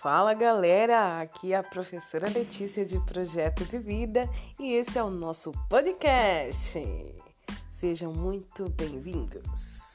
Fala galera, aqui é a professora Letícia de Projeto de Vida e esse é o nosso podcast. Sejam muito bem-vindos.